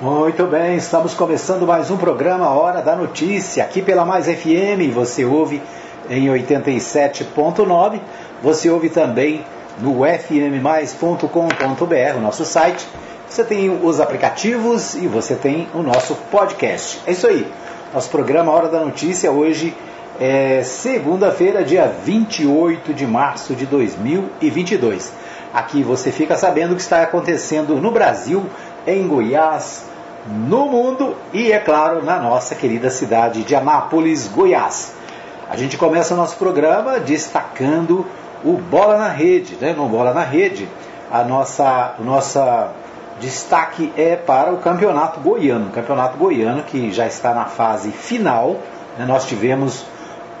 Muito bem, estamos começando mais um programa Hora da Notícia, aqui pela Mais FM. Você ouve em 87.9, você ouve também no fmmais.com.br, o nosso site. Você tem os aplicativos e você tem o nosso podcast. É isso aí. Nosso programa Hora da Notícia hoje é segunda-feira, dia 28 de março de 2022. Aqui você fica sabendo o que está acontecendo no Brasil, em Goiás, no mundo e, é claro, na nossa querida cidade de Anápolis, Goiás. A gente começa o nosso programa destacando o Bola na Rede. Né? No Bola na Rede, a nossa, nossa destaque é para o Campeonato Goiano. O Campeonato Goiano que já está na fase final. Né? Nós tivemos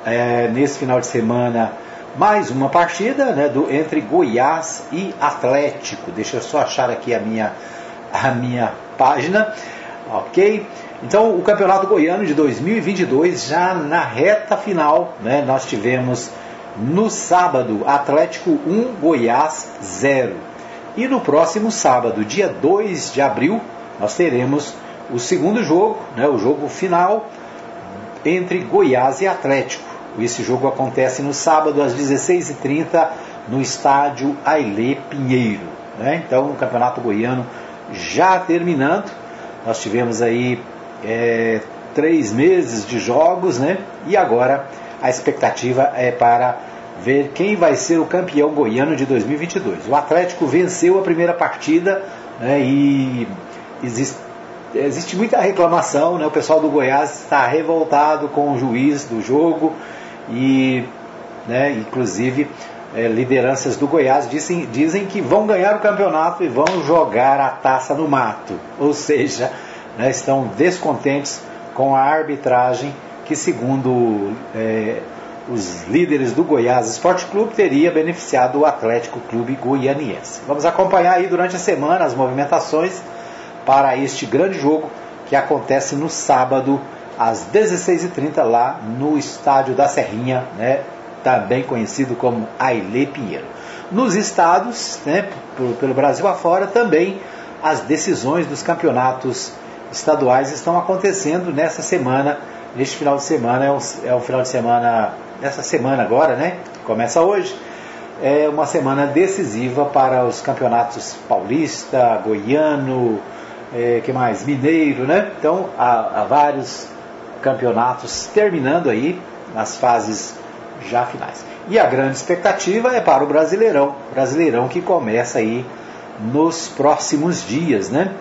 é, nesse final de semana mais uma partida né, do, entre Goiás e Atlético. Deixa eu só achar aqui a minha, a minha página. Ok? Então, o Campeonato Goiano de 2022, já na reta final, né, nós tivemos no sábado Atlético 1, Goiás 0. E no próximo sábado, dia 2 de abril, nós teremos o segundo jogo, né, o jogo final entre Goiás e Atlético. Esse jogo acontece no sábado às 16h30 no estádio Ailê Pinheiro. Né? Então, o Campeonato Goiano já terminando. Nós tivemos aí é, três meses de jogos, né? E agora a expectativa é para ver quem vai ser o campeão goiano de 2022. O Atlético venceu a primeira partida né, e existe, existe muita reclamação, né? O pessoal do Goiás está revoltado com o juiz do jogo e, né, inclusive, é, lideranças do Goiás dizem, dizem que vão ganhar o campeonato e vão jogar a taça no mato. Ou seja, né, estão descontentes com a arbitragem que, segundo é, os líderes do Goiás Esporte Clube, teria beneficiado o Atlético Clube Goianiense. Vamos acompanhar aí durante a semana as movimentações para este grande jogo que acontece no sábado às 16h30 lá no Estádio da Serrinha, né, também conhecido como Ailê Pinheiro. Nos estados, né, pelo Brasil afora, também as decisões dos campeonatos estaduais estão acontecendo nessa semana. Neste final de semana é um, é um final de semana, nessa semana agora, né? Começa hoje. É uma semana decisiva para os campeonatos paulista, goiano, é, que mais? Mineiro, né? Então há, há vários campeonatos terminando aí nas fases já finais. E a grande expectativa é para o Brasileirão, Brasileirão que começa aí nos próximos dias, né?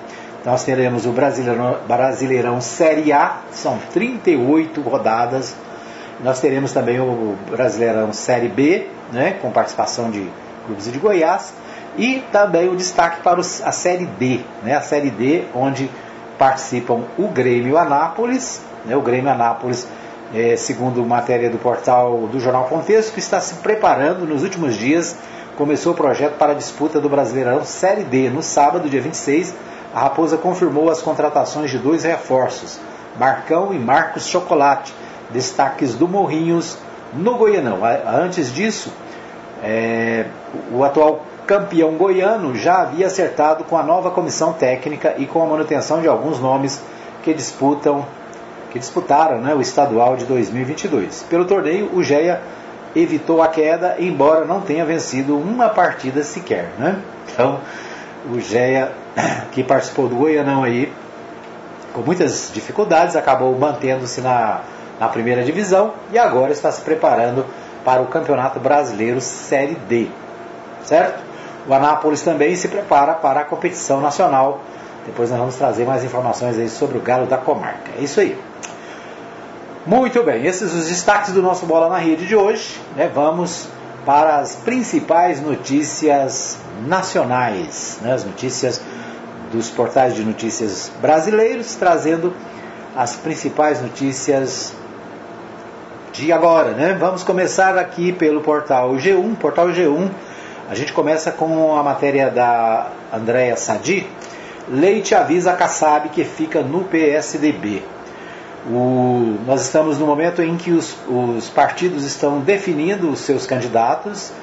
Nós teremos o Brasileirão, Brasileirão Série A, são 38 rodadas. Nós teremos também o Brasileirão Série B, né, com participação de clubes de Goiás. E também o destaque para a Série D, né, a Série D, onde participam o Grêmio Anápolis, né, o Grêmio Anápolis é, segundo matéria do portal do Jornal Contexto, que está se preparando nos últimos dias. Começou o projeto para a disputa do Brasileirão Série D. No sábado, dia 26, a Raposa confirmou as contratações de dois reforços, Marcão e Marcos Chocolate, destaques do Morrinhos no Goianão. Antes disso, é, o atual campeão goiano já havia acertado com a nova comissão técnica e com a manutenção de alguns nomes que disputam que disputaram né, o estadual de 2022. Pelo torneio, o Geia evitou a queda, embora não tenha vencido uma partida sequer. Né? Então, o Geia, que participou do Goianão aí, com muitas dificuldades, acabou mantendo-se na, na primeira divisão e agora está se preparando para o Campeonato Brasileiro Série D. Certo? O Anápolis também se prepara para a competição nacional. Depois nós vamos trazer mais informações aí sobre o Galo da Comarca. É isso aí. Muito bem, esses os destaques do nosso Bola na Rede de hoje. Né? Vamos para as principais notícias nacionais, né? as notícias dos portais de notícias brasileiros, trazendo as principais notícias de agora. Né? Vamos começar aqui pelo portal G1. Portal G1, a gente começa com a matéria da Andréa Sadi. Leite avisa Kassab que fica no PSDB. O, nós estamos no momento em que os, os, partidos estão definindo os seus candidatos,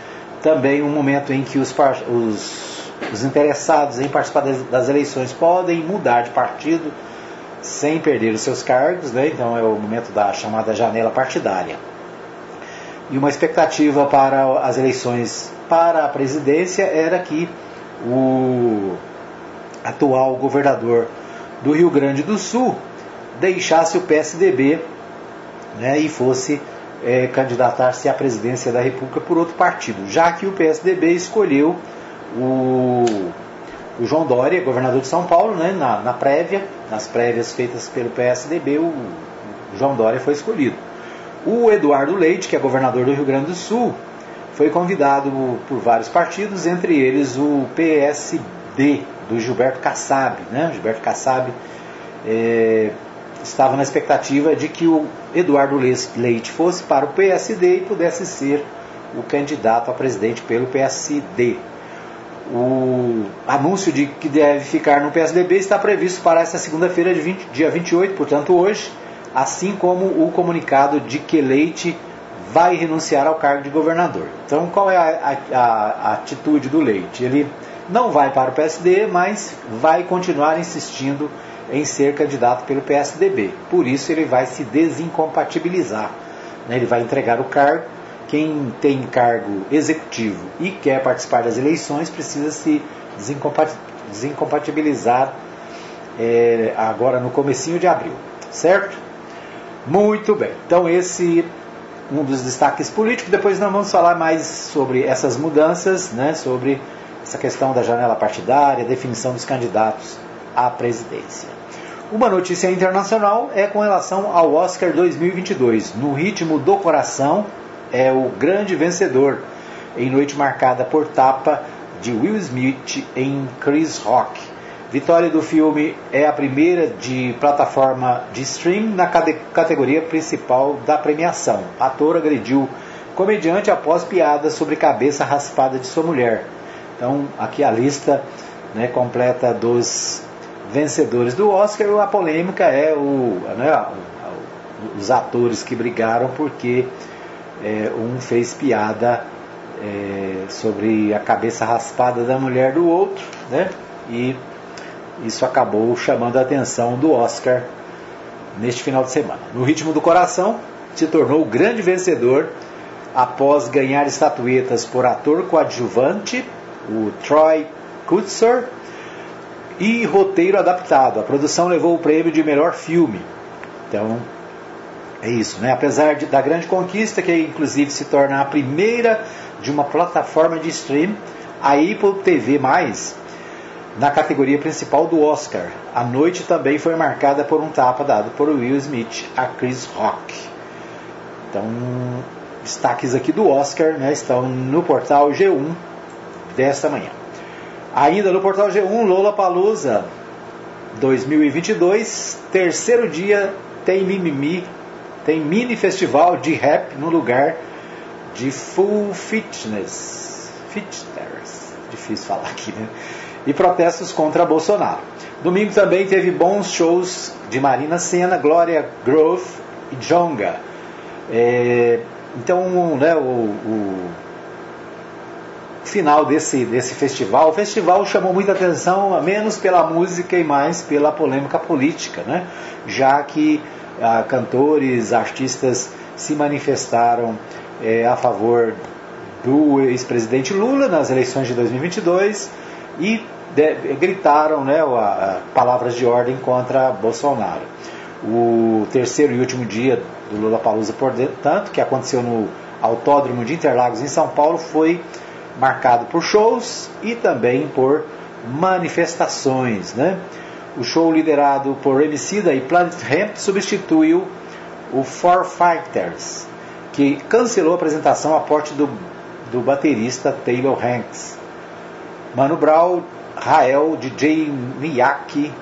também um momento em que os, os os interessados em participar das eleições podem mudar de partido sem perder os seus cargos, né? então é o momento da chamada janela partidária. E uma expectativa para as eleições para a presidência era que o atual governador do Rio Grande do Sul deixasse o PSDB né, e fosse é, candidatar-se à presidência da República por outro partido, já que o PSDB escolheu o, o João Dória, governador de São Paulo, né, na, na prévia, nas prévias feitas pelo PSDB, o, o João Dória foi escolhido. O Eduardo Leite, que é governador do Rio Grande do Sul, foi convidado por vários partidos, entre eles o PSD do Gilberto Kassab. Né? Gilberto Kassab é, estava na expectativa de que o Eduardo Leite fosse para o PSD e pudesse ser o candidato a presidente pelo PSD. O anúncio de que deve ficar no PSDB está previsto para esta segunda-feira, dia 28, portanto hoje, assim como o comunicado de que Leite vai renunciar ao cargo de governador. Então, qual é a, a, a atitude do Leite? Ele não vai para o PSD, mas vai continuar insistindo em ser candidato pelo PSDB. Por isso ele vai se desincompatibilizar. Né? Ele vai entregar o cargo. Quem tem cargo executivo e quer participar das eleições precisa se desincompatibilizar é, agora no comecinho de abril, certo? Muito bem. Então esse um dos destaques políticos. Depois nós vamos falar mais sobre essas mudanças, né, sobre essa questão da janela partidária, definição dos candidatos à presidência. Uma notícia internacional é com relação ao Oscar 2022. No ritmo do coração é o grande vencedor em noite marcada por tapa de Will Smith em Chris Rock. Vitória do filme é a primeira de plataforma de stream na categoria principal da premiação. Ator agrediu comediante após piada sobre cabeça raspada de sua mulher. Então, aqui a lista né, completa dos vencedores do Oscar. A polêmica é o, né, os atores que brigaram porque é, um fez piada é, sobre a cabeça raspada da mulher do outro, né? E isso acabou chamando a atenção do Oscar neste final de semana. No ritmo do coração, se tornou o grande vencedor após ganhar estatuetas por ator coadjuvante, o Troy Kutzer, e roteiro adaptado. A produção levou o prêmio de melhor filme. Então, é isso, né? Apesar de, da grande conquista, que inclusive se torna a primeira de uma plataforma de stream, a Apple TV+, na categoria principal do Oscar. A noite também foi marcada por um tapa dado por Will Smith a Chris Rock. Então, destaques aqui do Oscar né, estão no portal G1 desta manhã. Ainda no portal G1, Lola Palusa 2022, terceiro dia tem mimimi, tem mini festival de rap no lugar de Full Fitness. Fitness, difícil falar aqui, né? e protestos contra Bolsonaro. Domingo também teve bons shows de Marina Senna, Glória Grove e Jonga. É, então, né, o, o, final desse, desse festival, o festival chamou muita atenção, menos pela música e mais pela polêmica política, né? já que ah, cantores, artistas se manifestaram é, a favor do ex-presidente Lula nas eleições de 2022 e de, gritaram né, a, a, palavras de ordem contra Bolsonaro. O terceiro e último dia do Lula Palusa, portanto, que aconteceu no Autódromo de Interlagos em São Paulo, foi marcado por shows e também por manifestações. Né? O show liderado por Emicida e Planet Hemp substituiu o Four Fighters, que cancelou a apresentação a porte do, do baterista Taylor Hanks. Mano Brown Rael, DJ Miyake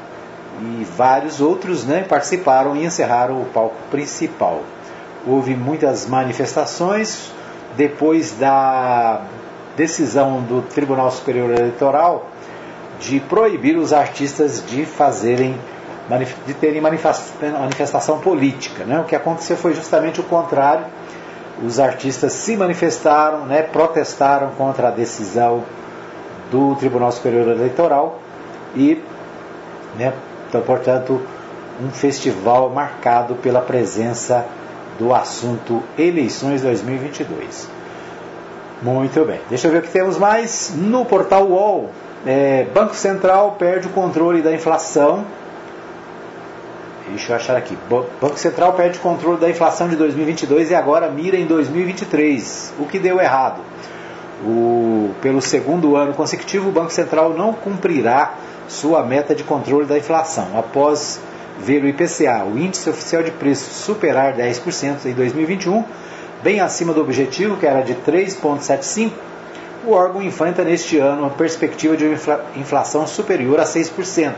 e vários outros né, participaram e encerraram o palco principal. Houve muitas manifestações depois da decisão do Tribunal Superior Eleitoral de proibir os artistas de fazerem de terem manifestação política. Né? O que aconteceu foi justamente o contrário. Os artistas se manifestaram, né, protestaram contra a decisão do Tribunal Superior Eleitoral e, né, então, portanto, um festival marcado pela presença do assunto eleições 2022. Muito bem, deixa eu ver o que temos mais no portal UOL. É, Banco Central perde o controle da inflação. Deixa eu achar aqui. Banco Central perde o controle da inflação de 2022 e agora mira em 2023. O que deu errado? O, pelo segundo ano consecutivo, o Banco Central não cumprirá sua meta de controle da inflação. Após ver o IPCA, o Índice Oficial de Preços, superar 10% em 2021, bem acima do objetivo, que era de 3,75%, o órgão enfrenta neste ano a perspectiva de uma inflação superior a 6%,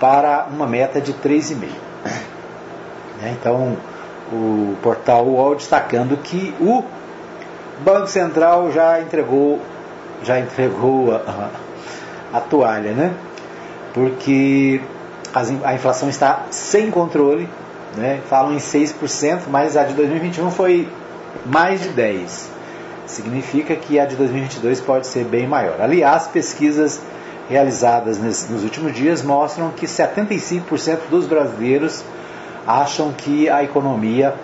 para uma meta de 3,5%. Né, então, o portal UOL destacando que o Banco Central já entregou, já entregou a, a toalha, né? Porque a inflação está sem controle, né? falam em 6%, mas a de 2021 foi mais de 10%. Significa que a de 2022 pode ser bem maior. Aliás, pesquisas realizadas nos últimos dias mostram que 75% dos brasileiros acham que a economia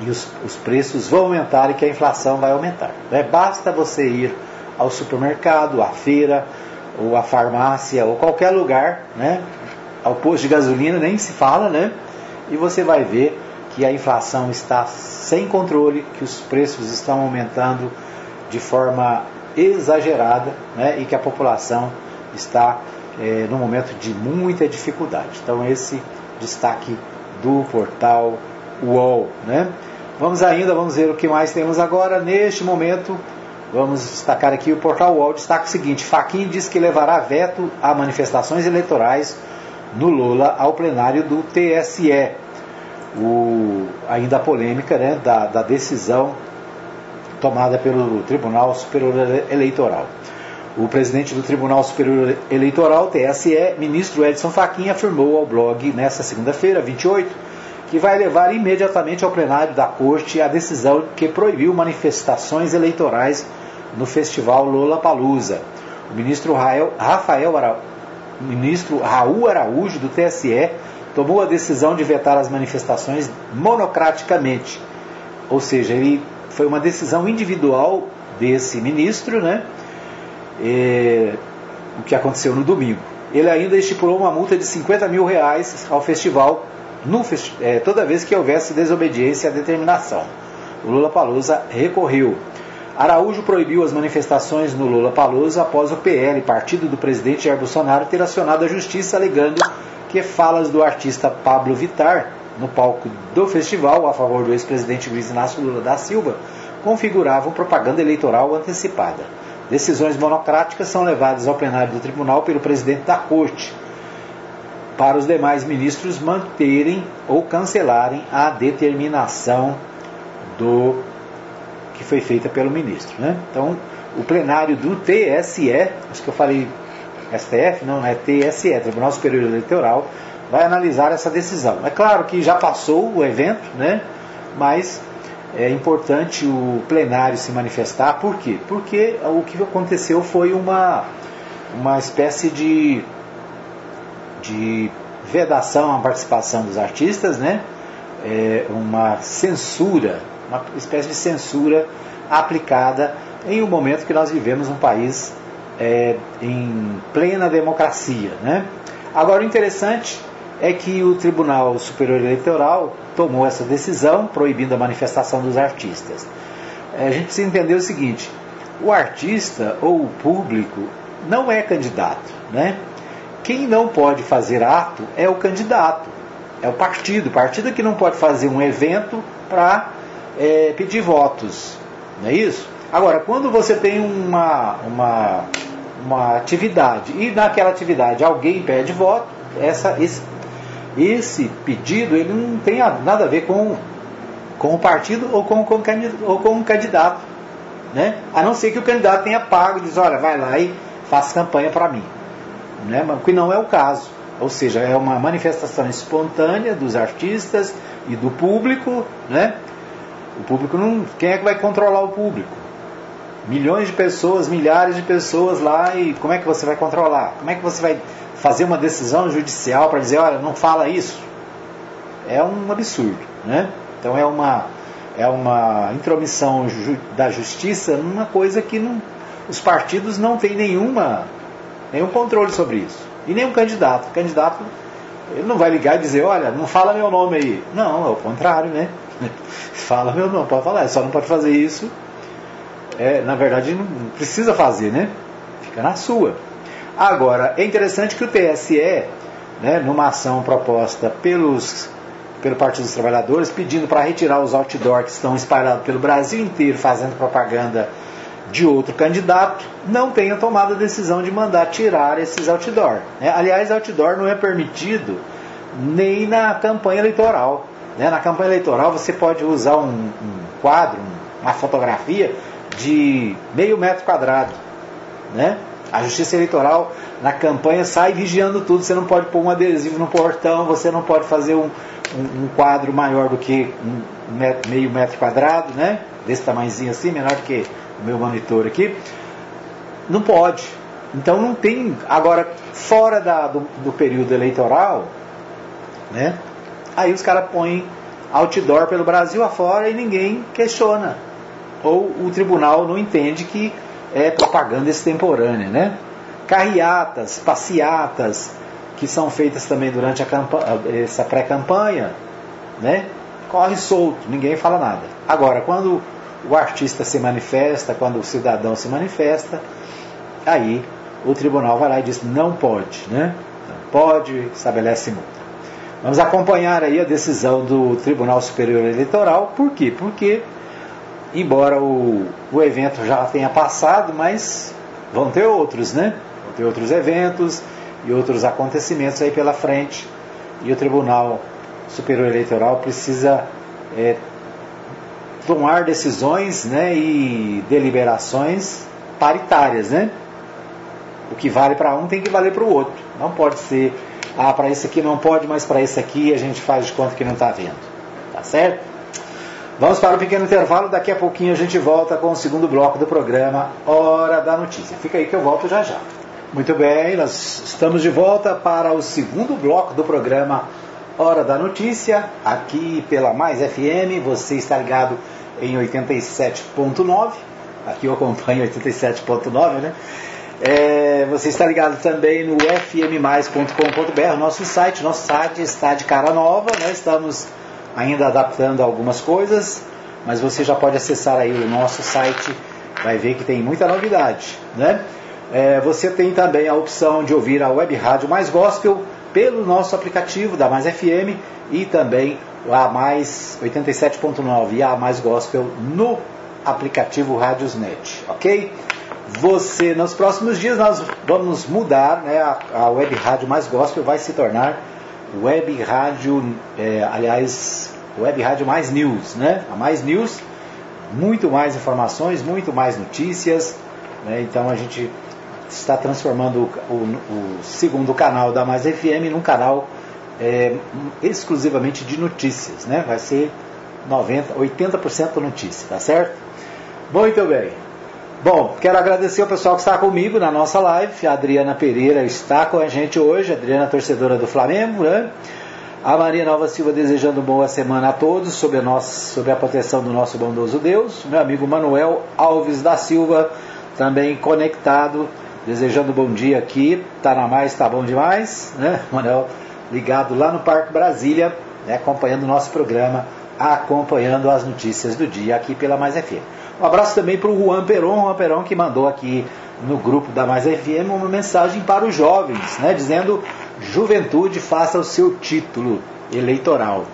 e os, os, preços vão aumentar e que a inflação vai aumentar. Né? Basta você ir ao supermercado, à feira, ou à farmácia, ou qualquer lugar, né? ao posto de gasolina, nem se fala, né? E você vai ver que a inflação está sem controle, que os preços estão aumentando de forma exagerada né? e que a população está é, no momento de muita dificuldade. Então, esse destaque do portal UOL. Né? Vamos ainda, vamos ver o que mais temos agora. Neste momento, vamos destacar aqui o portal UOL. Destaca o seguinte: Faquin diz que levará veto a manifestações eleitorais no Lula ao plenário do TSE. O, ainda a polêmica né, da, da decisão tomada pelo Tribunal Superior Eleitoral. O presidente do Tribunal Superior Eleitoral, TSE, ministro Edson Fachin, afirmou ao blog nesta segunda-feira, 28, que vai levar imediatamente ao plenário da Corte a decisão que proibiu manifestações eleitorais no festival Lola Palusa. O ministro Rafael o ministro Raul Araújo, do TSE, tomou a decisão de vetar as manifestações monocraticamente. Ou seja, ele foi uma decisão individual desse ministro, né? É, o que aconteceu no domingo. Ele ainda estipulou uma multa de 50 mil reais ao festival no, é, toda vez que houvesse desobediência à determinação. O Lula Palusa recorreu. Araújo proibiu as manifestações no Lula Palusa após o PL, partido do presidente Jair Bolsonaro, ter acionado a justiça alegando que falas do artista Pablo Vitar no palco do festival a favor do ex-presidente Luiz Inácio Lula da Silva configuravam propaganda eleitoral antecipada. Decisões monocráticas são levadas ao plenário do tribunal pelo presidente da corte, para os demais ministros manterem ou cancelarem a determinação do que foi feita pelo ministro. Né? Então, o plenário do TSE, acho que eu falei STF, não, é TSE, Tribunal Superior Eleitoral, vai analisar essa decisão. É claro que já passou o evento, né? mas é importante o plenário se manifestar. Por quê? Porque o que aconteceu foi uma, uma espécie de, de vedação à participação dos artistas, né? É uma censura uma espécie de censura aplicada em um momento que nós vivemos um país é, em plena democracia. Né? Agora, o interessante é que o Tribunal Superior Eleitoral tomou essa decisão proibindo a manifestação dos artistas. É, a gente precisa entender o seguinte: o artista ou o público não é candidato. Né? Quem não pode fazer ato é o candidato, é o partido. O partido que não pode fazer um evento para é, pedir votos, não é isso? Agora, quando você tem uma, uma, uma atividade e naquela atividade alguém pede voto, essa, esse, esse pedido ele não tem nada a ver com, com o partido ou com, com, ou com o candidato. Né? A não ser que o candidato tenha pago e diz, olha, vai lá e faça campanha para mim. Né? Que não é o caso. Ou seja, é uma manifestação espontânea dos artistas e do público, né? O público não. Quem é que vai controlar o público? Milhões de pessoas, milhares de pessoas lá e como é que você vai controlar? Como é que você vai fazer uma decisão judicial para dizer, olha, não fala isso? É um absurdo, né? Então é uma é uma intromissão da justiça numa coisa que não, os partidos não têm nenhuma nenhum controle sobre isso. E o candidato. O candidato ele não vai ligar e dizer, olha, não fala meu nome aí. Não, é o contrário, né? fala meu nome, pode falar, só não pode fazer isso. É, na verdade, não precisa fazer, né? Fica na sua. Agora, é interessante que o TSE, né, numa ação proposta pelos, pelo Partido dos Trabalhadores, pedindo para retirar os outdoors que estão espalhados pelo Brasil inteiro, fazendo propaganda de outro candidato, não tenha tomado a decisão de mandar tirar esses outdoor. Né? Aliás, outdoor não é permitido nem na campanha eleitoral. Né? Na campanha eleitoral você pode usar um, um quadro, uma fotografia de meio metro quadrado. Né? A Justiça Eleitoral na campanha sai vigiando tudo. Você não pode pôr um adesivo no portão, você não pode fazer um, um, um quadro maior do que um metro, meio metro quadrado, né? desse tamanhozinho assim, menor que o meu monitor aqui. Não pode. Então não tem. Agora, fora da, do, do período eleitoral, né? Aí os caras põem outdoor pelo Brasil afora e ninguém questiona. Ou o tribunal não entende que é propaganda extemporânea, né? Carreatas, passeatas, que são feitas também durante essa pré-campanha, né? Corre solto, ninguém fala nada. Agora, quando o artista se manifesta, quando o cidadão se manifesta, aí o tribunal vai lá e diz não pode, né? Não pode, estabelece multa. Vamos acompanhar aí a decisão do Tribunal Superior Eleitoral. Por quê? Porque, embora o, o evento já tenha passado, mas vão ter outros, né? Vão ter outros eventos e outros acontecimentos aí pela frente. E o Tribunal Superior Eleitoral precisa é, tomar decisões né, e deliberações paritárias, né? O que vale para um tem que valer para o outro. Não pode ser ah, para esse aqui não pode, mas para esse aqui a gente faz de conta que não está vendo. Tá certo? Vamos para um pequeno intervalo, daqui a pouquinho a gente volta com o segundo bloco do programa Hora da Notícia. Fica aí que eu volto já já. Muito bem, nós estamos de volta para o segundo bloco do programa Hora da Notícia, aqui pela Mais FM. Você está ligado em 87.9. Aqui eu acompanho 87.9, né? É, você está ligado também no fmmais.com.br, nosso site. Nosso site está de cara nova, né? estamos ainda adaptando algumas coisas, mas você já pode acessar aí o nosso site, vai ver que tem muita novidade. Né? É, você tem também a opção de ouvir a web rádio Mais Gospel pelo nosso aplicativo da Mais FM e também a Mais 87.9 e a Mais Gospel no aplicativo Radiosnet, ok? Você, nos próximos dias, nós vamos mudar, né, a, a web rádio mais gospel vai se tornar web rádio, é, aliás, web rádio mais news, né? A mais news, muito mais informações, muito mais notícias, né? Então a gente está transformando o, o, o segundo canal da Mais FM num canal é, exclusivamente de notícias, né? Vai ser 90, 80% notícia, tá certo? Muito bem. Bom, quero agradecer o pessoal que está comigo na nossa live. A Adriana Pereira está com a gente hoje, a Adriana torcedora do Flamengo, né? A Maria Nova Silva desejando boa semana a todos, sob a, nossa, sob a proteção do nosso bondoso Deus. Meu amigo Manuel Alves da Silva, também conectado, desejando bom dia aqui. Tá na mais, tá bom demais, né? Manuel ligado lá no Parque Brasília, né? acompanhando o nosso programa, acompanhando as notícias do dia aqui pela Mais FM. Um abraço também para o Juan Peron, Juan Peron que mandou aqui no grupo da Mais FM uma mensagem para os jovens, né, dizendo: Juventude, faça o seu título eleitoral.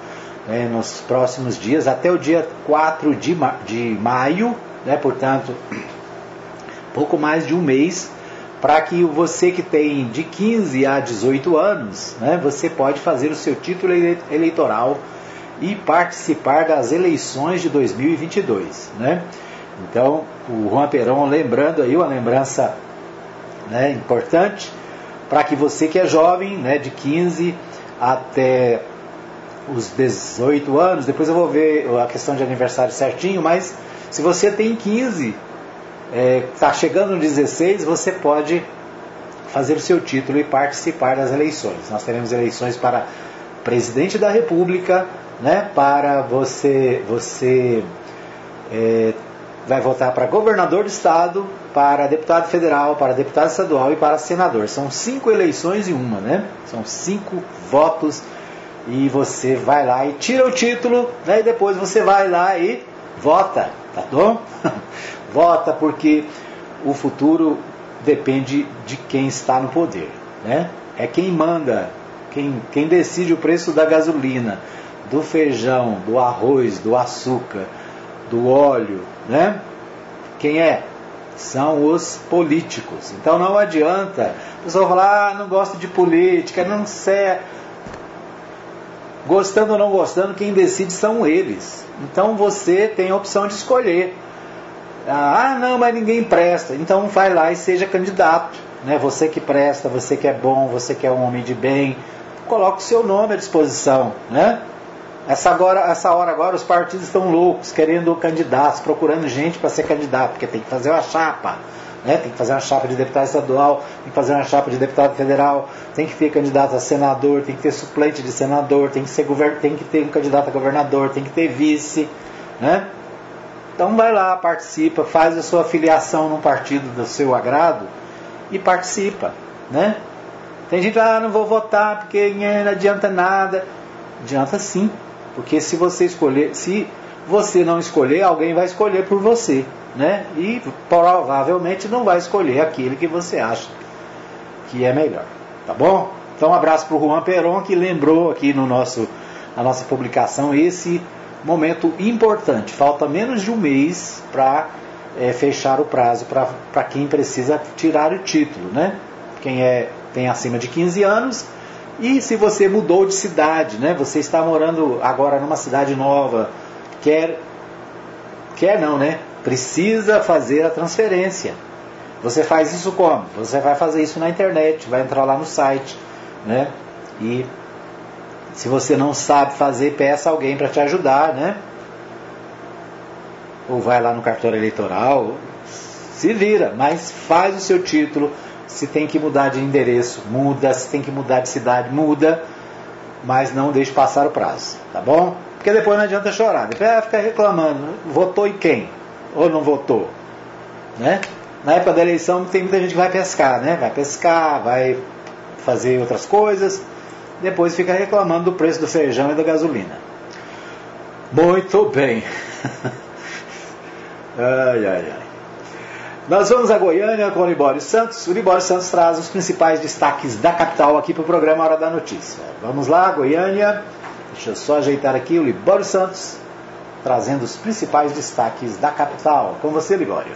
É, nos próximos dias, até o dia 4 de, ma de maio, né, portanto, pouco mais de um mês, para que você que tem de 15 a 18 anos, né, você pode fazer o seu título eleitoral e participar das eleições de 2022. Né? Então, o Juan Perón lembrando aí uma lembrança né, importante para que você que é jovem, né, de 15 até os 18 anos, depois eu vou ver a questão de aniversário certinho, mas se você tem 15 está é, chegando no 16, você pode fazer o seu título e participar das eleições. Nós teremos eleições para presidente da República, né, para você, você é, vai votar para governador do estado, para deputado federal, para deputado estadual e para senador. São cinco eleições em uma, né? São cinco votos e você vai lá e tira o título, né? E depois você vai lá e vota, tá bom? vota porque o futuro depende de quem está no poder, né? É quem manda, quem, quem decide o preço da gasolina, do feijão, do arroz, do açúcar, do óleo, né? Quem é? São os políticos. Então não adianta a pessoa falar, ah, não gosto de política, não sei. Gostando ou não gostando, quem decide são eles. Então você tem a opção de escolher. Ah, não, mas ninguém presta. Então vai lá e seja candidato. Né? Você que presta, você que é bom, você que é um homem de bem, coloque o seu nome à disposição. Né? Essa, agora, essa hora agora os partidos estão loucos, querendo candidatos, procurando gente para ser candidato, porque tem que fazer uma chapa. Né? Tem que fazer uma chapa de deputado estadual, tem que fazer uma chapa de deputado federal, tem que ter candidato a senador, tem que ter suplente de senador, tem que, ser, tem que ter um candidato a governador, tem que ter vice. Né? Então vai lá, participa, faz a sua filiação num partido do seu agrado e participa. Né? Tem gente que ah, não vou votar porque não adianta nada. Adianta sim. Porque se você escolher, se você não escolher, alguém vai escolher por você, né? E provavelmente não vai escolher aquele que você acha que é melhor, tá bom? Então um abraço para o Juan Peron que lembrou aqui no nosso na nossa publicação esse momento importante. Falta menos de um mês para é, fechar o prazo para quem precisa tirar o título, né? Quem é tem acima de 15 anos e se você mudou de cidade, né? Você está morando agora numa cidade nova, quer quer não, né? Precisa fazer a transferência. Você faz isso como? Você vai fazer isso na internet, vai entrar lá no site, né? E se você não sabe fazer, peça alguém para te ajudar, né? Ou vai lá no cartório eleitoral, se vira, mas faz o seu título, se tem que mudar de endereço, muda. Se tem que mudar de cidade, muda. Mas não deixe passar o prazo, tá bom? Porque depois não adianta chorar. Depois vai ficar reclamando. Votou e quem? Ou não votou? Né? Na época da eleição tem muita gente que vai pescar, né? Vai pescar, vai fazer outras coisas. Depois fica reclamando do preço do feijão e da gasolina. Muito bem. ai, ai, ai. Nós vamos a Goiânia com o Libório Santos. O Libório Santos traz os principais destaques da capital aqui para o programa Hora da Notícia. Vamos lá, Goiânia. Deixa eu só ajeitar aqui o Libório Santos, trazendo os principais destaques da capital. Com você, Libório.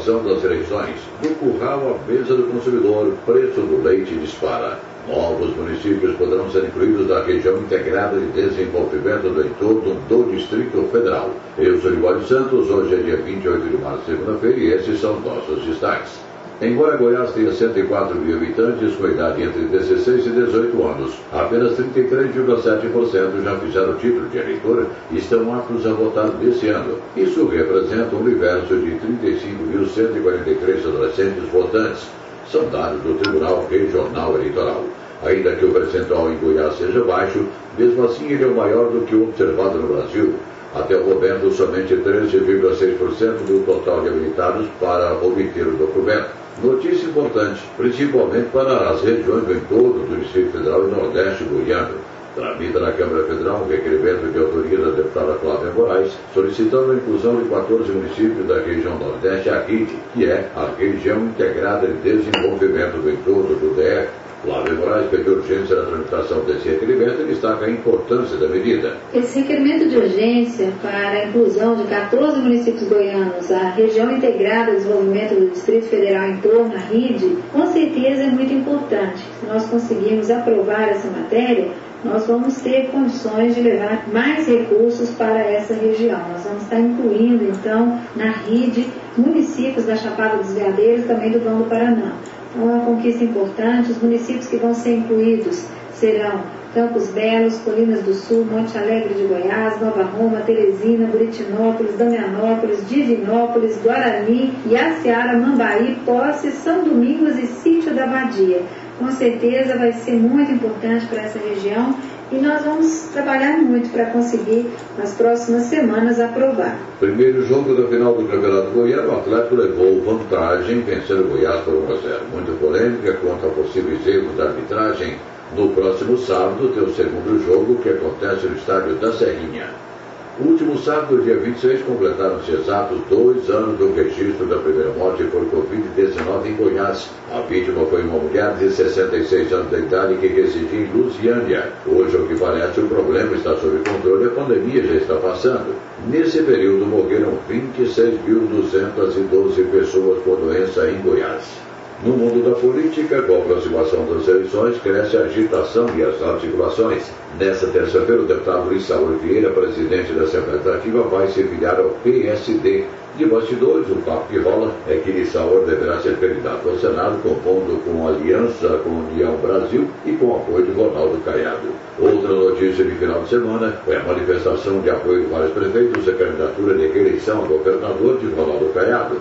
Aproximação das eleições. No curral, a mesa do consumidor, preço do leite dispara. Novos municípios poderão ser incluídos na região integrada de desenvolvimento do entorno do Distrito Federal. Eu sou Libório Santos, hoje é dia 28 de março, segunda-feira, e esses são nossos destaques. Embora Goiás tenha 104 mil habitantes com idade entre 16 e 18 anos, apenas 33,7% já fizeram título de eleitor e estão aptos a votar nesse ano. Isso representa um universo de 35.143 adolescentes votantes. São dados do Tribunal Regional Eleitoral. Ainda que o percentual em Goiás seja baixo, mesmo assim ele é maior do que o observado no Brasil. Até o momento, somente 13,6% do total de habilitados para obter o documento. Notícia importante, principalmente para as regiões do entorno do Distrito Federal e Nordeste Goiano. Tramita na Câmara Federal um requerimento de autoria da deputada Flávia Moraes, solicitando a inclusão de 14 municípios da região Nordeste RID, que é a Região Integrada de Desenvolvimento do Entorno do DF, Flávio Moraes pediu urgência na tramitação desse requerimento e destaca a importância da medida. Esse requerimento de urgência para a inclusão de 14 municípios goianos à região integrada de desenvolvimento do Distrito Federal em torno à RID, com certeza é muito importante. Se nós conseguirmos aprovar essa matéria, nós vamos ter condições de levar mais recursos para essa região. Nós vamos estar incluindo, então, na RID, municípios da Chapada dos Veadeiros e também do Vão do Paraná. Uma conquista importante. Os municípios que vão ser incluídos serão Campos Belos, Colinas do Sul, Monte Alegre de Goiás, Nova Roma, Teresina, Buritinópolis, Damianópolis, Divinópolis, Guarani, Iaciara, Mambaí, Posse, São Domingos e Sítio da Badia. Com certeza vai ser muito importante para essa região e nós vamos trabalhar muito para conseguir nas próximas semanas aprovar. Primeiro jogo da final do Campeonato Goiano, o Atlético levou vantagem vencendo o Goiás por 1 a 0. Muita polêmica quanto a possíveis erros da arbitragem. No próximo sábado tem o segundo jogo que acontece no estádio da Serrinha. Último sábado, dia 26, completaram-se exatos dois anos do registro da primeira morte por Covid-19 em Goiás. A vítima foi uma mulher de 66 anos de idade que residia em Lusiânia. Hoje, ao que parece, o problema está sob controle a pandemia já está passando. Nesse período, morreram 26.212 pessoas por doença em Goiás. No mundo da política, com a aproximação das eleições, cresce a agitação e as articulações. Nesta terça-feira, o deputado Luiz Saúl Vieira, presidente da Assembleia Legislativa, vai se filiar ao PSD. De bastidores, o papo que rola é que Lissauer deverá ser candidato ao Senado, compondo com aliança com União Brasil e com apoio de Ronaldo Caiado. Outra notícia de final de semana foi a manifestação de apoio de vários prefeitos à candidatura de reeleição a governador de Ronaldo Caiado.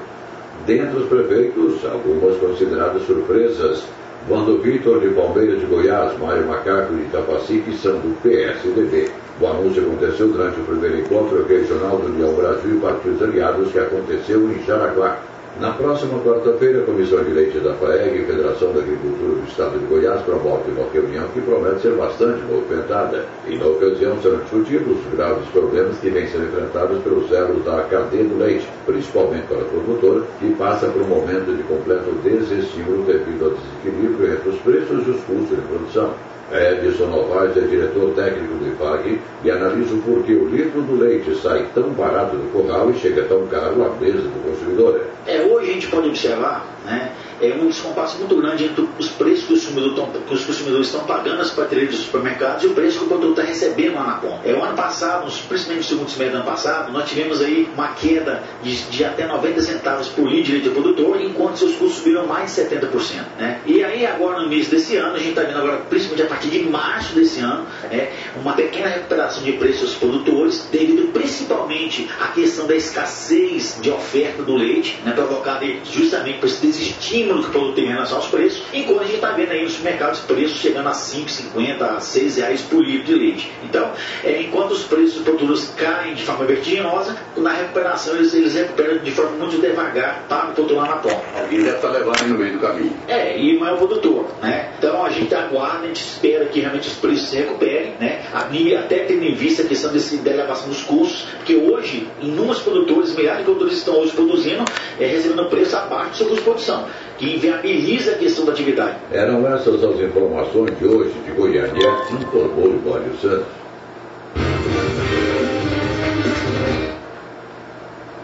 Dentre os prefeitos, algumas consideradas surpresas. Vando Vitor de Palmeiras de Goiás, Mário Macaco de Itapacique são do PSDB. O anúncio aconteceu durante o primeiro encontro regional do União Brasil e Partidos Aliados que aconteceu em Jaraguá. Na próxima quarta-feira, a Comissão de Leite da FAEG Federação da Agricultura do Estado de Goiás promove uma reunião que promete ser bastante movimentada. E na ocasião serão discutidos os graves problemas que vêm sendo enfrentados pelos elos da cadeia do leite, principalmente para a produtora, que passa por um momento de completo desestímulo devido ao desequilíbrio entre os preços e os custos de produção. Edson Novaes é diretor técnico do IFAG e analisa o porquê o litro do leite sai tão barato do curral e chega tão caro à mesa do consumidor. É, hoje a gente pode observar né, é um descompasso muito grande entre os preços que os consumidores, que os consumidores estão pagando nas prateleiras dos supermercados e o preço que o produtor está recebendo lá na ponta. É, o ano passado, principalmente no segundo semestre do ano passado, nós tivemos aí uma queda de, de até 90 centavos por litro de leite produtor, enquanto seus custos subiram mais de 70%. Né? E aí agora no início desse ano, a gente está vendo agora, principalmente a partir de março desse ano, é, uma pequena recuperação de preços dos produtores, devido principalmente à questão da escassez de oferta do leite, né, provocada justamente por esse desestímulo que o produto tem em relação aos preços, enquanto a gente está vendo aí nos supermercados preços chegando a 5,50, a 6 reais por litro de leite. Então, é, enquanto os preços dos produtos caem de forma vertiginosa, na recuperação eles, eles recuperam de forma muito devagar para o produtor lá na ponta. Alguém deve estar levando no meio do caminho. É, e não é o produtor, né? Então a gente aguarda, a gente espera que realmente os preços se recuperem, né? Até tendo em vista a questão desse, da elevação dos custos, porque hoje, inúmeros produtores, milhares de produtores estão hoje produzindo, é, recebendo preço abaixo do seu custo de produção, que inviabiliza a questão da atividade. Eram essas as informações de hoje de Goiânia, informou Libório Santos.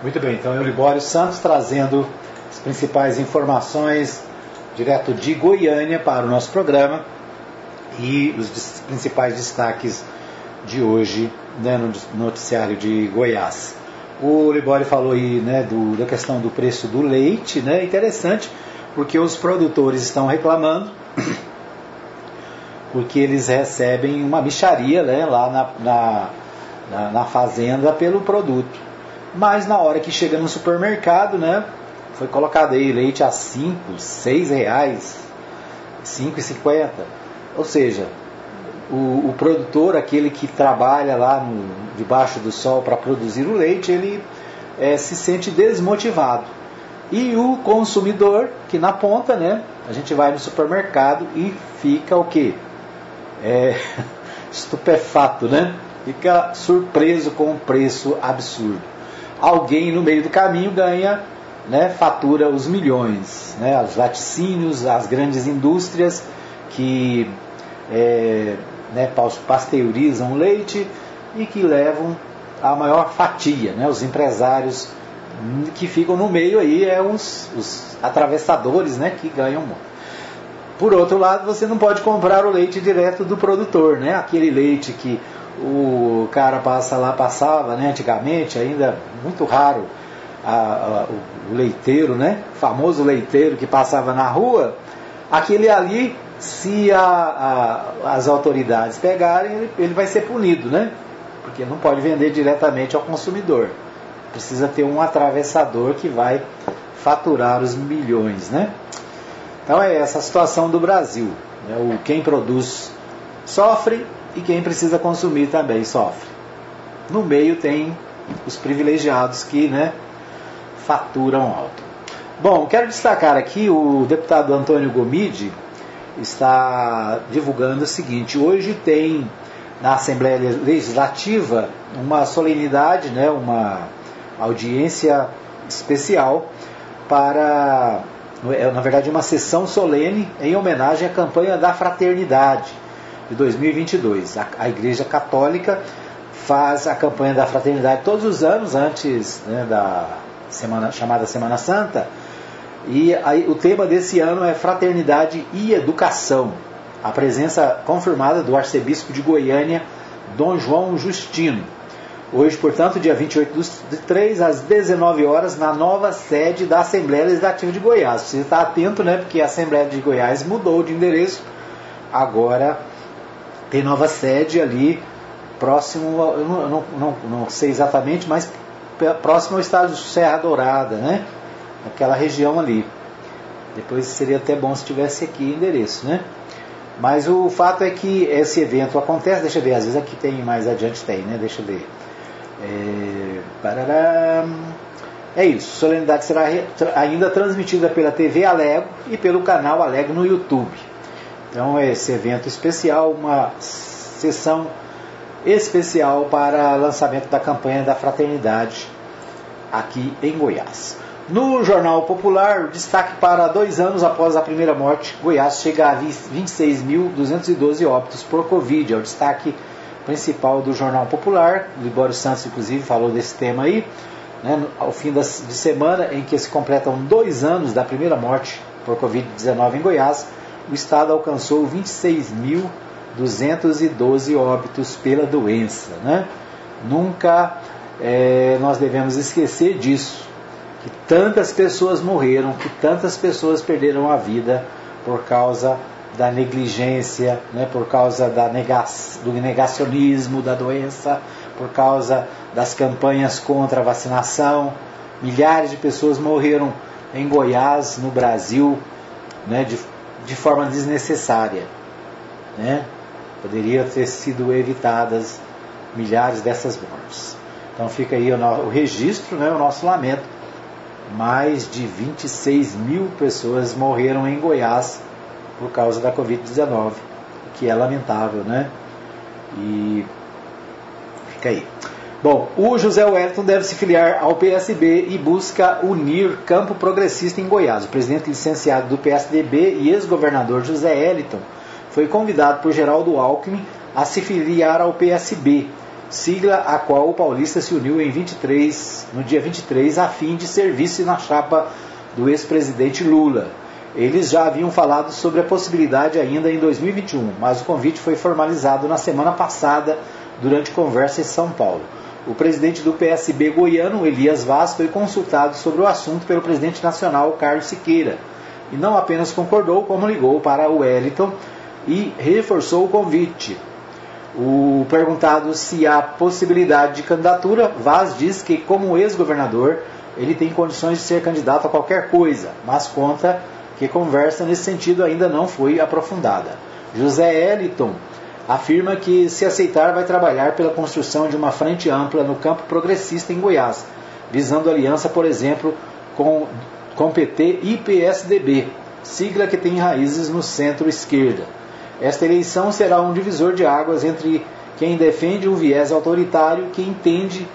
Muito bem, então Libório Santos trazendo as principais informações direto de Goiânia para o nosso programa e os principais destaques de hoje né, no noticiário de Goiás. O Libório falou aí né, do, da questão do preço do leite, né, interessante, porque os produtores estão reclamando, porque eles recebem uma micharia né, lá na, na, na, na fazenda pelo produto. Mas na hora que chega no supermercado, né, foi colocado aí leite a 5, 6 reais, 5,50. Ou seja, o, o, produtor, aquele que trabalha lá no, debaixo do sol para produzir o leite, ele é, se sente desmotivado. E o consumidor, que na ponta, né? A gente vai no supermercado e fica o quê? É, estupefato, né? Fica surpreso com um preço absurdo. Alguém no meio do caminho ganha, né, fatura os milhões, né, os laticínios, as grandes indústrias que é, né, pasteurizam leite e que levam a maior fatia, né, os empresários que ficam no meio aí é os, os atravessadores né, que ganham muito. Por outro lado, você não pode comprar o leite direto do produtor, né? Aquele leite que o cara passa lá, passava, né? Antigamente, ainda muito raro, a, a, o leiteiro, né? O famoso leiteiro que passava na rua, aquele ali se a, as autoridades pegarem, ele, ele vai ser punido, né? Porque não pode vender diretamente ao consumidor. Precisa ter um atravessador que vai faturar os milhões, né? Então é essa a situação do Brasil. Né? O, quem produz sofre e quem precisa consumir também sofre. No meio tem os privilegiados que né, faturam alto. Bom, quero destacar aqui o deputado Antônio Gomide está divulgando o seguinte: hoje tem na Assembleia Legislativa uma solenidade, né, uma audiência especial para, é, na verdade, uma sessão solene em homenagem à campanha da fraternidade de 2022. A, a Igreja Católica faz a campanha da fraternidade todos os anos antes né, da semana chamada Semana Santa. E aí, o tema desse ano é fraternidade e educação. A presença confirmada do arcebispo de Goiânia, Dom João Justino. Hoje, portanto, dia 28 de 3 às 19 horas, na nova sede da Assembleia Legislativa de Goiás. Você está atento, né? Porque a Assembleia de Goiás mudou de endereço. Agora tem nova sede ali, próximo, eu não, não, não, sei exatamente, mas próximo ao estado de Serra Dourada, né? Aquela região ali. Depois seria até bom se tivesse aqui endereço, né? Mas o fato é que esse evento acontece, deixa eu ver, às vezes aqui tem mais adiante tem, né? Deixa eu ver. É, é isso, solenidade será ainda transmitida pela TV Alego e pelo canal Alego no YouTube. Então, esse evento especial, uma sessão especial para lançamento da campanha da fraternidade aqui em Goiás. No Jornal Popular, destaque para dois anos após a primeira morte, Goiás chega a 26.212 óbitos por Covid. É o destaque principal do Jornal Popular. O Libório Santos, inclusive, falou desse tema aí. Né, ao fim de semana em que se completam dois anos da primeira morte por Covid-19 em Goiás, o estado alcançou 26.212 óbitos pela doença. Né? Nunca é, nós devemos esquecer disso, que tantas pessoas morreram, que tantas pessoas perderam a vida por causa da negligência, né, por causa da nega do negacionismo da doença, por causa das campanhas contra a vacinação. Milhares de pessoas morreram em Goiás, no Brasil, né, de de forma desnecessária. Né? Poderia ter sido evitadas milhares dessas mortes. Então fica aí o, o registro, né, o nosso lamento. Mais de 26 mil pessoas morreram em Goiás por causa da Covid-19, o que é lamentável, né? E fica aí. Bom, o José Wellington deve se filiar ao PSB e busca unir campo progressista em Goiás. O presidente licenciado do PSDB e ex-governador José Wellington foi convidado por Geraldo Alckmin a se filiar ao PSB, sigla a qual o paulista se uniu em 23, no dia 23 a fim de serviço na chapa do ex-presidente Lula. Eles já haviam falado sobre a possibilidade ainda em 2021, mas o convite foi formalizado na semana passada durante conversa em São Paulo. O presidente do PSB goiano, Elias Vaz, foi consultado sobre o assunto pelo presidente nacional, Carlos Siqueira, e não apenas concordou, como ligou para o Wellington e reforçou o convite. O perguntado se há possibilidade de candidatura, Vaz diz que, como ex-governador, ele tem condições de ser candidato a qualquer coisa, mas conta que conversa nesse sentido ainda não foi aprofundada. José Eliton afirma que, se aceitar, vai trabalhar pela construção de uma frente ampla no campo progressista em Goiás, visando aliança, por exemplo, com, com PT e PSDB, sigla que tem raízes no centro-esquerda. Esta eleição será um divisor de águas entre quem defende um viés autoritário que entende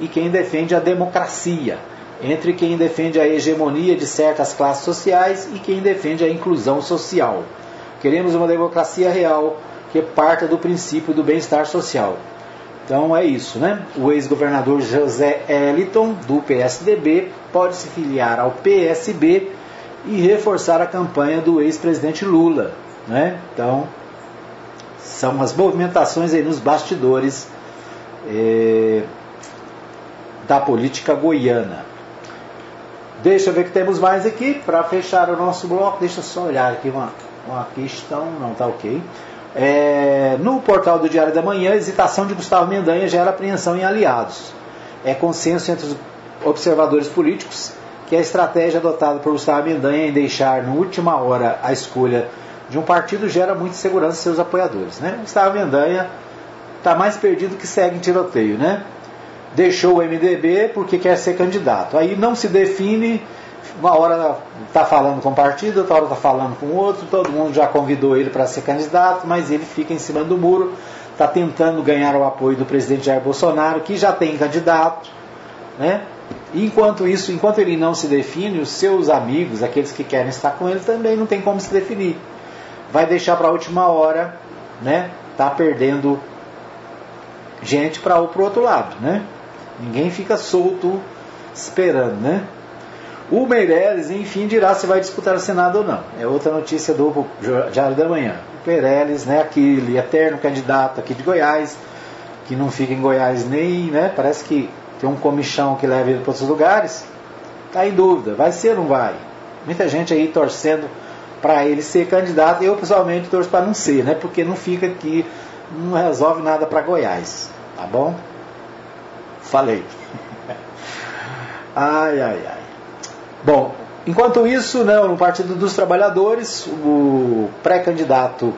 e quem defende a democracia, entre quem defende a hegemonia de certas classes sociais e quem defende a inclusão social. Queremos uma democracia real, que parta do princípio do bem-estar social. Então é isso, né? O ex-governador José Eliton, do PSDB, pode se filiar ao PSB e reforçar a campanha do ex-presidente Lula, né? Então, são as movimentações aí nos bastidores é, da política goiana. Deixa eu ver que temos mais aqui para fechar o nosso bloco. Deixa eu só olhar aqui uma uma questão, não está ok. É, no portal do Diário da Manhã, a hesitação de Gustavo Mendanha gera apreensão em aliados. É consenso entre os observadores políticos que a estratégia adotada por Gustavo Mendanha em deixar na última hora a escolha de um partido gera muita segurança em seus apoiadores. Né? Gustavo Mendanha está mais perdido que segue em tiroteio. Né? Deixou o MDB porque quer ser candidato. Aí não se define, uma hora está falando com um partido, outra hora está falando com outro, todo mundo já convidou ele para ser candidato, mas ele fica em cima do muro, está tentando ganhar o apoio do presidente Jair Bolsonaro, que já tem candidato. Né? enquanto isso, enquanto ele não se define, os seus amigos, aqueles que querem estar com ele, também não tem como se definir. Vai deixar para a última hora, né? Tá perdendo gente para o outro lado, né? Ninguém fica solto esperando, né? O Meirelles, enfim, dirá se vai disputar o Senado ou não. É outra notícia do Diário da Manhã. O Meirelles, né, aquele eterno candidato aqui de Goiás, que não fica em Goiás nem, né, parece que tem um comichão que leva ele para outros lugares, está em dúvida, vai ser ou não vai? Muita gente aí torcendo para ele ser candidato, eu pessoalmente torço para não ser, né? Porque não fica aqui, não resolve nada para Goiás, tá bom? Falei. ai, ai, ai. Bom, enquanto isso, né, no Partido dos Trabalhadores, o pré-candidato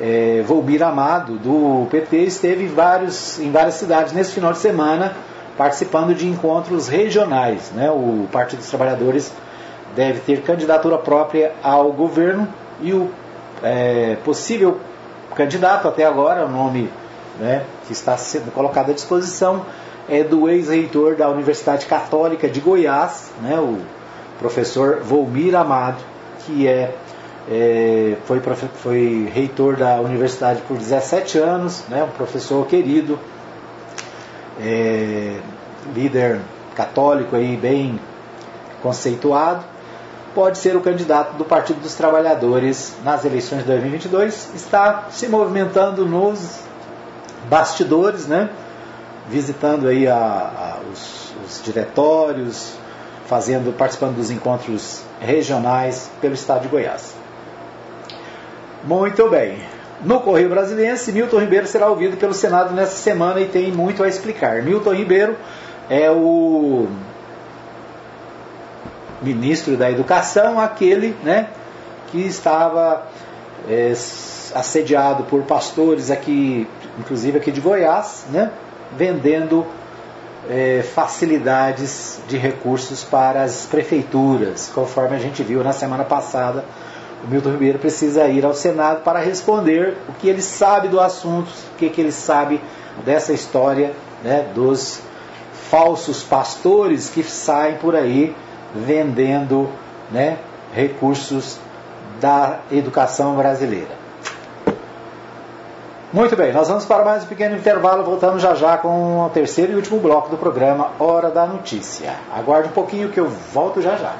é, Volmir Amado, do PT, esteve vários, em várias cidades nesse final de semana participando de encontros regionais. Né? O Partido dos Trabalhadores deve ter candidatura própria ao governo e o é, possível candidato até agora, o nome né, que está sendo colocado à disposição, é do ex-reitor da Universidade Católica de Goiás, né, o professor Volmir Amado, que é, é foi, foi reitor da universidade por 17 anos, né, um professor querido, é, líder católico aí bem conceituado, pode ser o candidato do Partido dos Trabalhadores nas eleições de 2022. Está se movimentando nos bastidores, né? Visitando aí a, a, os, os diretórios, fazendo, participando dos encontros regionais pelo estado de Goiás. Muito bem. No Correio Brasiliense, Milton Ribeiro será ouvido pelo Senado nesta semana e tem muito a explicar. Milton Ribeiro é o ministro da Educação, aquele né, que estava é, assediado por pastores aqui, inclusive aqui de Goiás, né, vendendo é, facilidades de recursos para as prefeituras, conforme a gente viu na semana passada o Milton Ribeiro precisa ir ao Senado para responder o que ele sabe do assunto, o que, que ele sabe dessa história né, dos falsos pastores que saem por aí vendendo né, recursos da educação brasileira. Muito bem, nós vamos para mais um pequeno intervalo, voltamos já já com o terceiro e último bloco do programa Hora da Notícia. Aguarde um pouquinho que eu volto já já.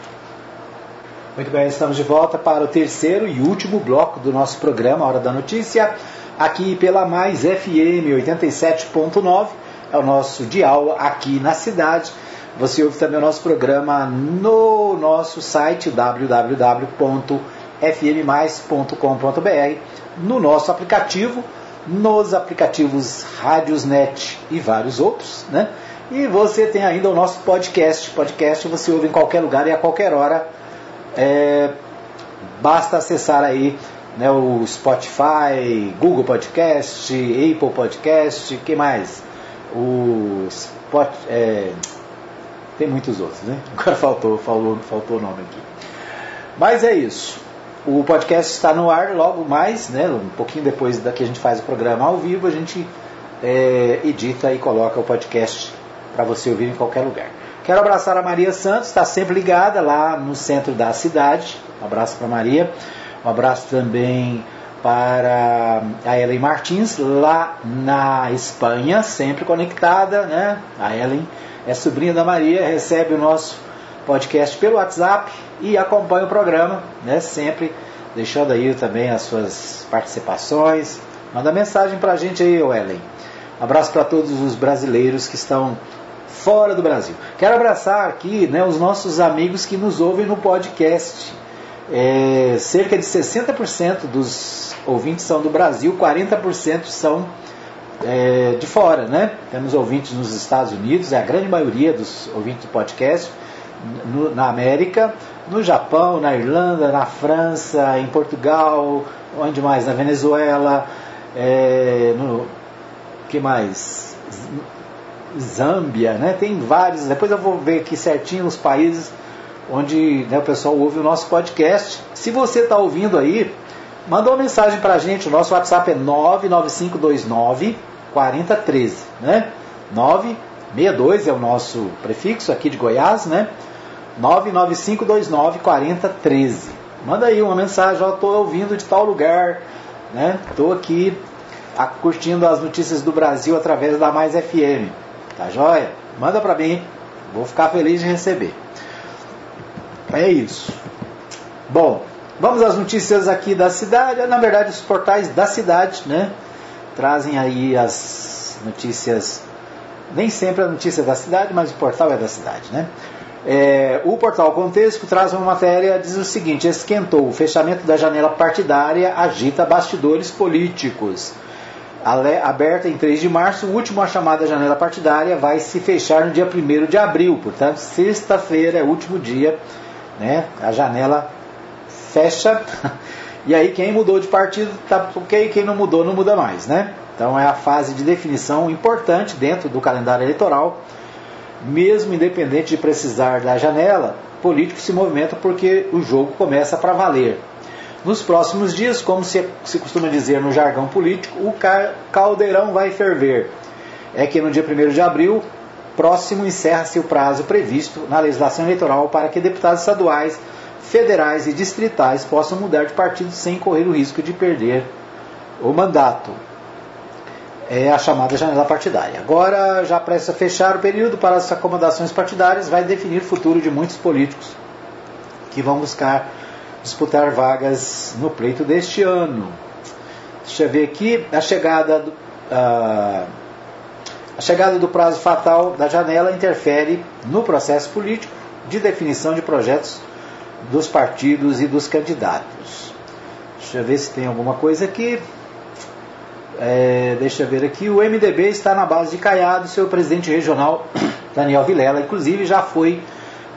Muito bem, estamos de volta para o terceiro e último bloco do nosso programa Hora da Notícia, aqui pela Mais FM 87.9, é o nosso dial aqui na cidade. Você ouve também o nosso programa no nosso site www.fmmais.com.br, no nosso aplicativo, nos aplicativos Rádiosnet e vários outros, né? E você tem ainda o nosso podcast. Podcast você ouve em qualquer lugar e a qualquer hora é, basta acessar aí né, o Spotify, Google Podcast, Apple Podcast, que mais? O Spot, é, tem muitos outros, né? Agora faltou, faltou, faltou o nome aqui. Mas é isso. O podcast está no ar logo mais, né? Um pouquinho depois da que a gente faz o programa ao vivo, a gente é, edita e coloca o podcast para você ouvir em qualquer lugar. Quero abraçar a Maria Santos, está sempre ligada lá no centro da cidade. Um abraço para Maria. Um abraço também para a Ellen Martins, lá na Espanha, sempre conectada, né? A Ellen é sobrinha da Maria, recebe o nosso podcast pelo WhatsApp e acompanha o programa, né? Sempre deixando aí também as suas participações. Manda mensagem para a gente aí, Ellen. Um abraço para todos os brasileiros que estão fora do Brasil. Quero abraçar aqui né, os nossos amigos que nos ouvem no podcast. É, cerca de 60% dos ouvintes são do Brasil, 40% são é, de fora, né? Temos ouvintes nos Estados Unidos, é a grande maioria dos ouvintes do podcast, no, na América, no Japão, na Irlanda, na França, em Portugal, onde mais? Na Venezuela, é, no que mais? Zâmbia, né? Tem vários. Depois eu vou ver aqui certinho os países onde né, o pessoal ouve o nosso podcast. Se você está ouvindo aí, manda uma mensagem para a gente. O nosso WhatsApp é 99529 4013, né? 962 é o nosso prefixo aqui de Goiás, né? 99529 4013. Manda aí uma mensagem, eu estou ouvindo de tal lugar, né? Estou aqui curtindo as notícias do Brasil através da Mais FM. Tá joia? Manda para mim, vou ficar feliz de receber. É isso. Bom, vamos às notícias aqui da cidade. Na verdade, os portais da cidade, né? Trazem aí as notícias, nem sempre a notícia da cidade, mas o portal é da cidade, né? É, o portal Contexto traz uma matéria diz o seguinte: esquentou o fechamento da janela partidária agita bastidores políticos. Aberta em 3 de março, o último a chamada janela partidária vai se fechar no dia 1 de abril, portanto, sexta-feira é o último dia, né? A janela fecha. E aí quem mudou de partido tá ok, quem não mudou não muda mais, né? Então é a fase de definição importante dentro do calendário eleitoral mesmo independente de precisar da janela, político se movimenta porque o jogo começa para valer. Nos próximos dias, como se, se costuma dizer no jargão político, o caldeirão vai ferver. É que no dia 1 de abril, próximo encerra-se o prazo previsto na legislação eleitoral para que deputados estaduais, federais e distritais possam mudar de partido sem correr o risco de perder o mandato é a chamada janela partidária. Agora, já presta fechar o período para as acomodações partidárias, vai definir o futuro de muitos políticos que vão buscar disputar vagas no pleito deste ano. Deixa eu ver aqui, a chegada do, a, a chegada do prazo fatal da janela interfere no processo político de definição de projetos dos partidos e dos candidatos. Deixa eu ver se tem alguma coisa aqui. É, deixa eu ver aqui, o MDB está na base de Caiado, seu presidente regional, Daniel Vilela, inclusive já foi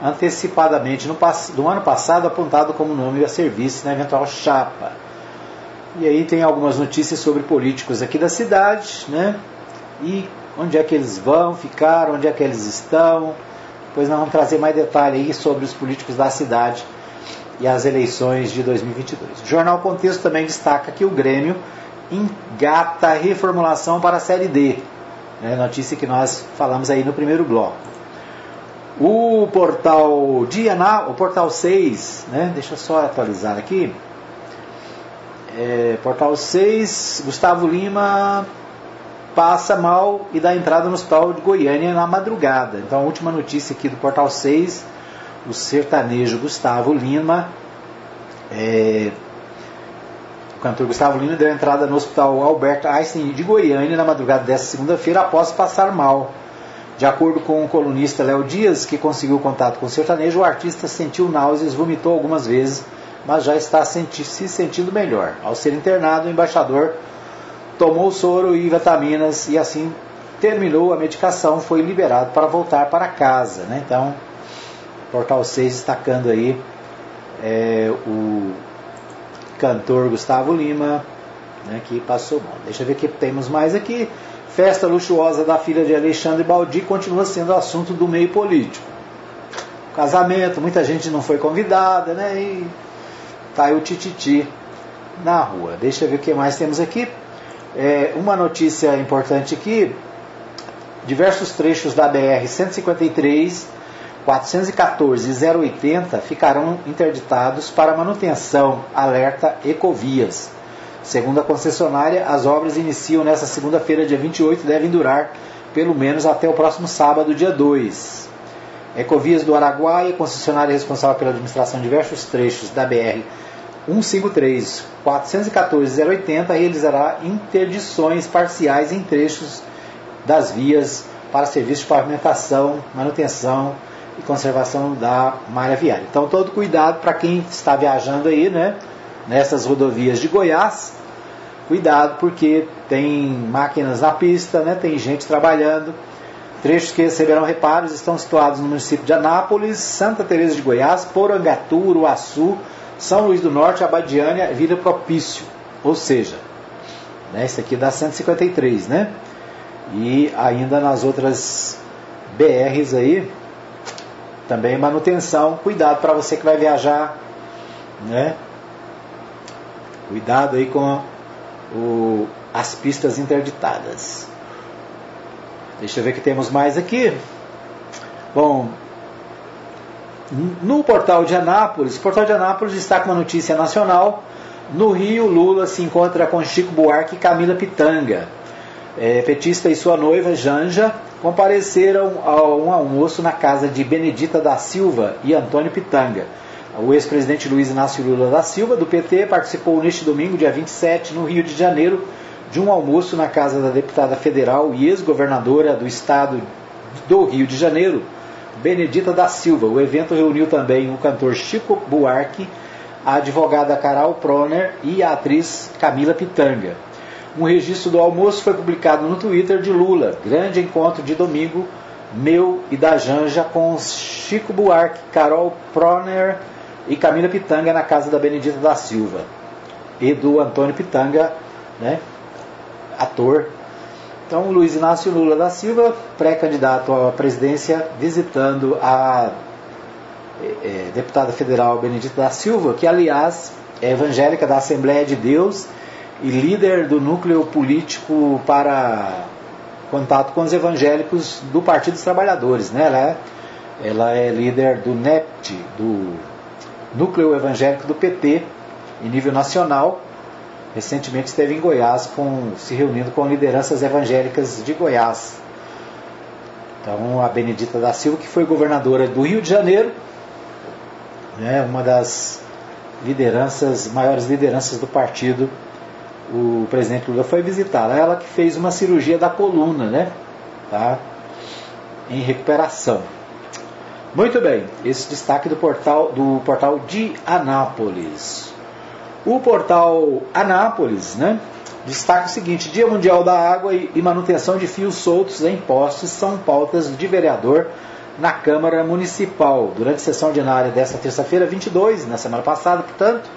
antecipadamente no, no ano passado apontado como nome a serviço na eventual chapa. E aí tem algumas notícias sobre políticos aqui da cidade, né? E onde é que eles vão ficar, onde é que eles estão. Depois nós vamos trazer mais detalhe aí sobre os políticos da cidade e as eleições de 2022. O Jornal Contexto também destaca que o Grêmio engata reformulação para a Série D. Né, notícia que nós falamos aí no primeiro bloco. O portal Diana, o portal 6, né, deixa eu só atualizar aqui. É, portal 6, Gustavo Lima passa mal e dá entrada no hospital de Goiânia na madrugada. Então a última notícia aqui do portal 6, o sertanejo Gustavo Lima é, o cantor Gustavo Lima deu entrada no hospital Alberto Einstein de Goiânia na madrugada desta segunda-feira após passar mal. De acordo com o colunista Léo Dias, que conseguiu contato com o sertanejo, o artista sentiu náuseas, vomitou algumas vezes, mas já está senti se sentindo melhor. Ao ser internado, o embaixador tomou soro e vitaminas e assim terminou a medicação, foi liberado para voltar para casa. Né? Então, Portal 6 destacando aí é, o cantor Gustavo Lima, né, que passou mal. Deixa eu ver o que temos mais aqui. Festa luxuosa da filha de Alexandre Baldi continua sendo assunto do meio político. Casamento, muita gente não foi convidada, né? E caiu o tititi na rua. Deixa eu ver o que mais temos aqui. É, uma notícia importante aqui: diversos trechos da BR-153 414 e 080 ficarão interditados para manutenção, alerta Ecovias. Segundo a concessionária, as obras iniciam nesta segunda-feira, dia 28, e devem durar pelo menos até o próximo sábado, dia 2. Ecovias do Araguaia, concessionária responsável pela administração de diversos trechos da BR 153 414 080, realizará interdições parciais em trechos das vias para serviços de pavimentação, manutenção e conservação da malha viária. Então, todo cuidado para quem está viajando aí, né, nessas rodovias de Goiás, cuidado porque tem máquinas na pista, né, tem gente trabalhando. Trechos que receberão reparos estão situados no município de Anápolis, Santa Teresa de Goiás, Porangatu, Uruaçu, São Luís do Norte, Abadiânia, Vila Propício. Ou seja, né, esse aqui dá 153, né? E ainda nas outras BRs aí, também manutenção, cuidado para você que vai viajar, né? Cuidado aí com o, as pistas interditadas. Deixa eu ver o que temos mais aqui. Bom, no portal de Anápolis, o portal de Anápolis destaca uma notícia nacional. No Rio, Lula se encontra com Chico Buarque e Camila Pitanga. É, petista e sua noiva, Janja, compareceram a um almoço na casa de Benedita da Silva e Antônio Pitanga. O ex-presidente Luiz Inácio Lula da Silva, do PT, participou neste domingo, dia 27, no Rio de Janeiro, de um almoço na casa da deputada federal e ex-governadora do estado do Rio de Janeiro, Benedita da Silva. O evento reuniu também o cantor Chico Buarque, a advogada Carol Proner e a atriz Camila Pitanga. Um registro do almoço foi publicado no Twitter de Lula. Grande encontro de domingo, meu e da Janja com Chico Buarque, Carol Proner e Camila Pitanga na casa da Benedita da Silva. E do Antônio Pitanga, né, ator. Então, Luiz Inácio Lula da Silva, pré-candidato à presidência, visitando a é, deputada federal Benedita da Silva, que, aliás, é evangélica da Assembleia de Deus e líder do núcleo político para contato com os evangélicos do Partido dos Trabalhadores. Né? Ela, é, ela é líder do NEPT, do Núcleo Evangélico do PT, em nível nacional. Recentemente esteve em Goiás com, se reunindo com lideranças evangélicas de Goiás. Então, a Benedita da Silva, que foi governadora do Rio de Janeiro, né, uma das lideranças, maiores lideranças do partido, o presidente Lula foi visitá-la. Ela que fez uma cirurgia da coluna, né? Tá? Em recuperação. Muito bem, esse destaque do portal, do portal de Anápolis. O portal Anápolis né, destaca o seguinte: Dia Mundial da Água e manutenção de fios soltos em postes são pautas de vereador na Câmara Municipal. Durante a sessão ordinária desta terça-feira, 22, na semana passada, portanto,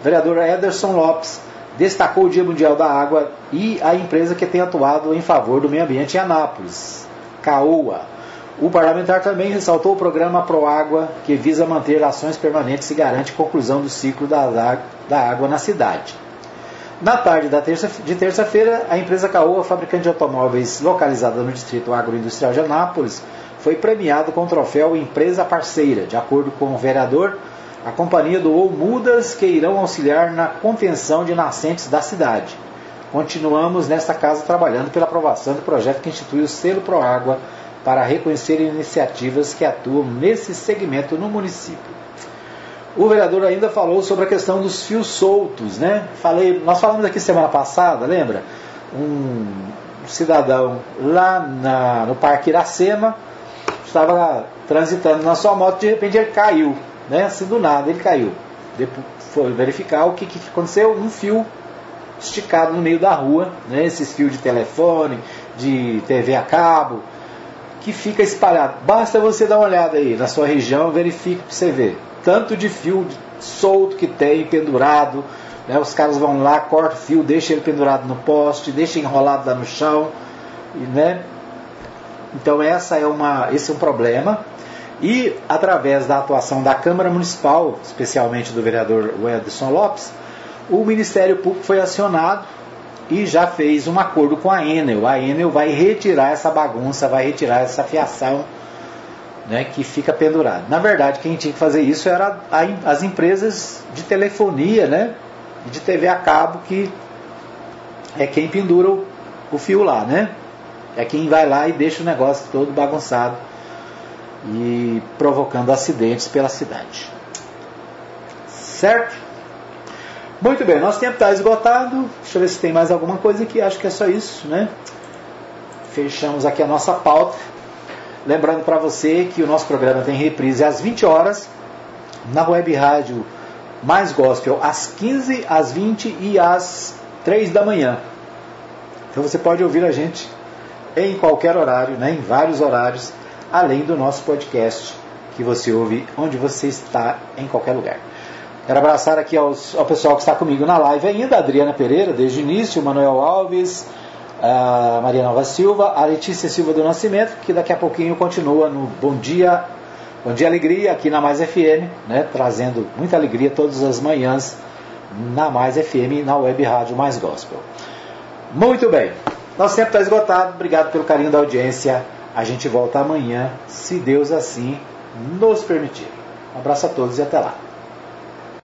o vereador Ederson Lopes destacou o Dia Mundial da Água e a empresa que tem atuado em favor do meio ambiente em Anápolis, CAOA. O parlamentar também ressaltou o programa ProÁgua, que visa manter ações permanentes e garante conclusão do ciclo da, da água na cidade. Na tarde terça, de terça-feira, a empresa Caoa, fabricante de automóveis localizada no distrito agroindustrial de Anápolis, foi premiado com o troféu Empresa Parceira. De acordo com o vereador, a companhia doou mudas que irão auxiliar na contenção de nascentes da cidade. Continuamos nesta casa trabalhando pela aprovação do projeto que institui o selo ProÁgua para reconhecer iniciativas que atuam nesse segmento no município. O vereador ainda falou sobre a questão dos fios soltos, né? Falei, nós falamos aqui semana passada, lembra? Um cidadão lá na, no Parque Iracema estava transitando na sua moto, de repente ele caiu, né? Assim do nada ele caiu. Depois foi verificar o que, que aconteceu, um fio esticado no meio da rua, né? Esses fios de telefone, de TV a cabo, que fica espalhado. Basta você dar uma olhada aí na sua região, verifique para você ver. Tanto de fio solto que tem, pendurado. Né? Os caras vão lá, cortam o fio, deixam ele pendurado no poste, deixam enrolado lá no chão. Né? Então essa é uma, esse é um problema. E através da atuação da Câmara Municipal, especialmente do vereador Edson Lopes, o Ministério Público foi acionado e já fez um acordo com a Enel. A Enel vai retirar essa bagunça, vai retirar essa fiação né, que fica pendurada. Na verdade, quem tinha que fazer isso era a, as empresas de telefonia né, de TV a cabo, que é quem pendura o, o fio lá. Né? É quem vai lá e deixa o negócio todo bagunçado e provocando acidentes pela cidade. Certo? Muito bem, nosso tempo está esgotado. Deixa eu ver se tem mais alguma coisa aqui. Acho que é só isso, né? Fechamos aqui a nossa pauta. Lembrando para você que o nosso programa tem reprise às 20 horas na web rádio Mais Gospel às 15, às 20 e às 3 da manhã. Então você pode ouvir a gente em qualquer horário, né, em vários horários, além do nosso podcast que você ouve onde você está, em qualquer lugar. Quero abraçar aqui aos, ao pessoal que está comigo na live ainda, Adriana Pereira, desde o início, Manuel Alves, a Maria Nova Silva, a Letícia Silva do Nascimento, que daqui a pouquinho continua no Bom Dia, Bom Dia Alegria, aqui na Mais FM, né, trazendo muita alegria todas as manhãs na Mais FM, na web rádio Mais Gospel. Muito bem, nosso tempo está esgotado, obrigado pelo carinho da audiência. A gente volta amanhã, se Deus assim nos permitir. Um abraço a todos e até lá.